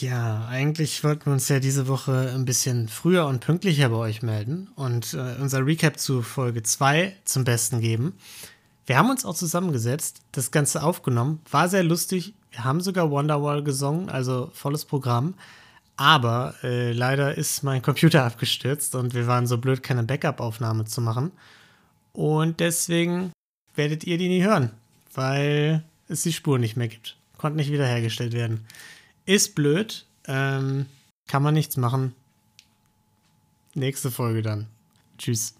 Ja, eigentlich wollten wir uns ja diese Woche ein bisschen früher und pünktlicher bei euch melden und äh, unser Recap zu Folge 2 zum Besten geben. Wir haben uns auch zusammengesetzt, das Ganze aufgenommen, war sehr lustig. Wir haben sogar Wonderwall gesungen, also volles Programm. Aber äh, leider ist mein Computer abgestürzt und wir waren so blöd, keine Backup-Aufnahme zu machen. Und deswegen werdet ihr die nie hören, weil es die Spur nicht mehr gibt. Konnte nicht wiederhergestellt werden. Ist blöd, ähm, kann man nichts machen. Nächste Folge dann. Tschüss.